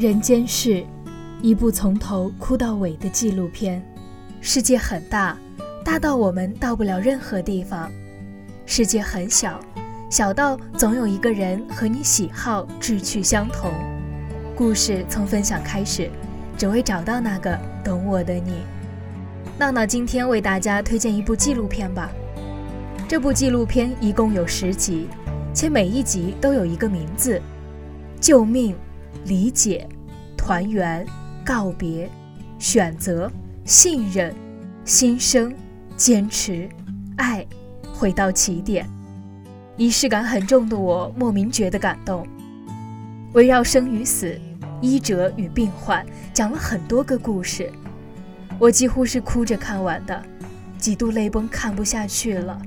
人间事，一部从头哭到尾的纪录片。世界很大，大到我们到不了任何地方；世界很小，小到总有一个人和你喜好、志趣相同。故事从分享开始，只为找到那个懂我的你。闹闹今天为大家推荐一部纪录片吧。这部纪录片一共有十集，且每一集都有一个名字：救命。理解、团圆、告别、选择、信任、新生、坚持、爱，回到起点。仪式感很重的我，莫名觉得感动。围绕生与死、医者与病患，讲了很多个故事。我几乎是哭着看完的，几度泪崩，看不下去了。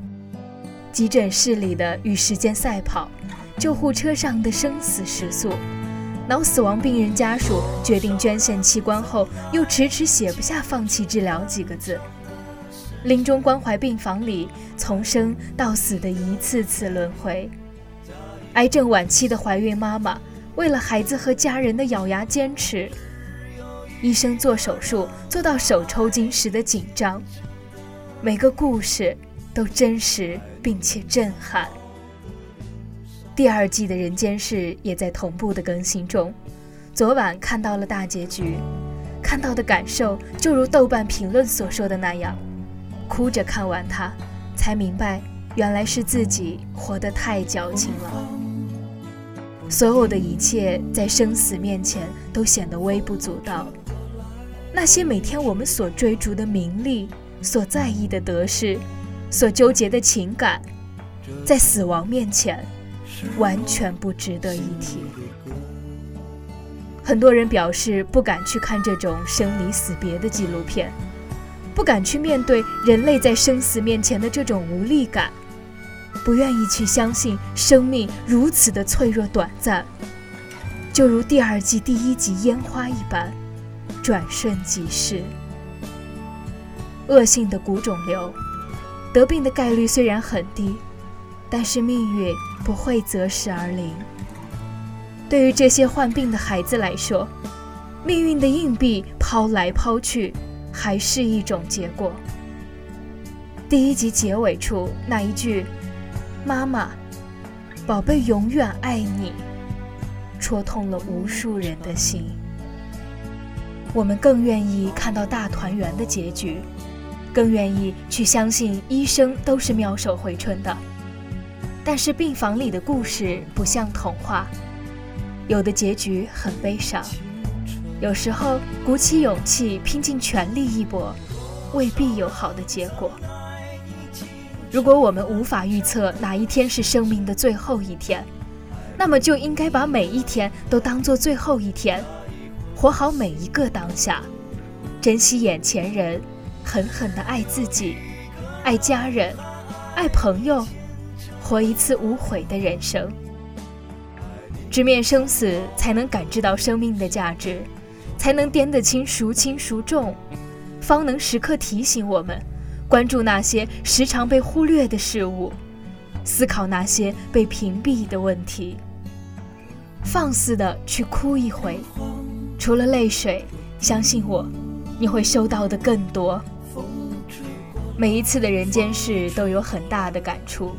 急诊室里的与时间赛跑，救护车上的生死时速。脑死亡病人家属决定捐献器官后，又迟迟写不下放弃治疗几个字。临终关怀病房里，从生到死的一次次轮回。癌症晚期的怀孕妈妈，为了孩子和家人的咬牙坚持。医生做手术做到手抽筋时的紧张。每个故事都真实并且震撼。第二季的人间事也在同步的更新中，昨晚看到了大结局，看到的感受就如豆瓣评论所说的那样，哭着看完它，才明白原来是自己活得太矫情了。所有的一切在生死面前都显得微不足道，那些每天我们所追逐的名利，所在意的得失，所纠结的情感，在死亡面前。完全不值得一提。很多人表示不敢去看这种生离死别的纪录片，不敢去面对人类在生死面前的这种无力感，不愿意去相信生命如此的脆弱短暂，就如第二季第一集烟花一般，转瞬即逝。恶性的骨肿瘤，得病的概率虽然很低。但是命运不会择时而临。对于这些患病的孩子来说，命运的硬币抛来抛去，还是一种结果。第一集结尾处那一句“妈妈，宝贝永远爱你”，戳痛了无数人的心。我们更愿意看到大团圆的结局，更愿意去相信医生都是妙手回春的。但是病房里的故事不像童话，有的结局很悲伤。有时候鼓起勇气拼尽全力一搏，未必有好的结果。如果我们无法预测哪一天是生命的最后一天，那么就应该把每一天都当做最后一天，活好每一个当下，珍惜眼前人，狠狠地爱自己，爱家人，爱朋友。活一次无悔的人生，直面生死，才能感知到生命的价值，才能掂得清孰轻孰重，方能时刻提醒我们，关注那些时常被忽略的事物，思考那些被屏蔽的问题，放肆的去哭一回，除了泪水，相信我，你会收到的更多。每一次的人间事都有很大的感触。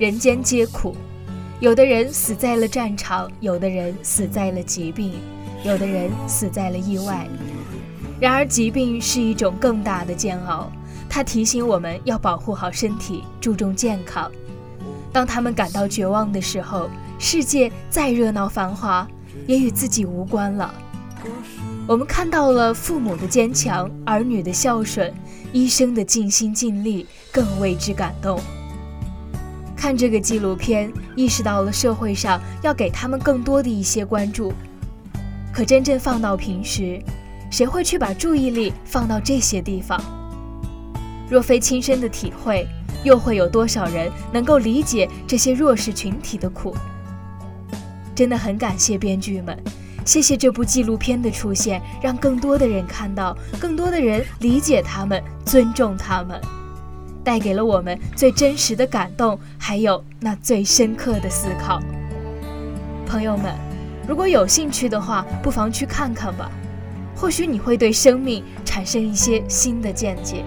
人间皆苦，有的人死在了战场，有的人死在了疾病，有的人死在了意外。然而，疾病是一种更大的煎熬，它提醒我们要保护好身体，注重健康。当他们感到绝望的时候，世界再热闹繁华，也与自己无关了。我们看到了父母的坚强，儿女的孝顺，医生的尽心尽力，更为之感动。看这个纪录片，意识到了社会上要给他们更多的一些关注。可真正放到平时，谁会去把注意力放到这些地方？若非亲身的体会，又会有多少人能够理解这些弱势群体的苦？真的很感谢编剧们，谢谢这部纪录片的出现，让更多的人看到，更多的人理解他们，尊重他们。带给了我们最真实的感动，还有那最深刻的思考。朋友们，如果有兴趣的话，不妨去看看吧，或许你会对生命产生一些新的见解。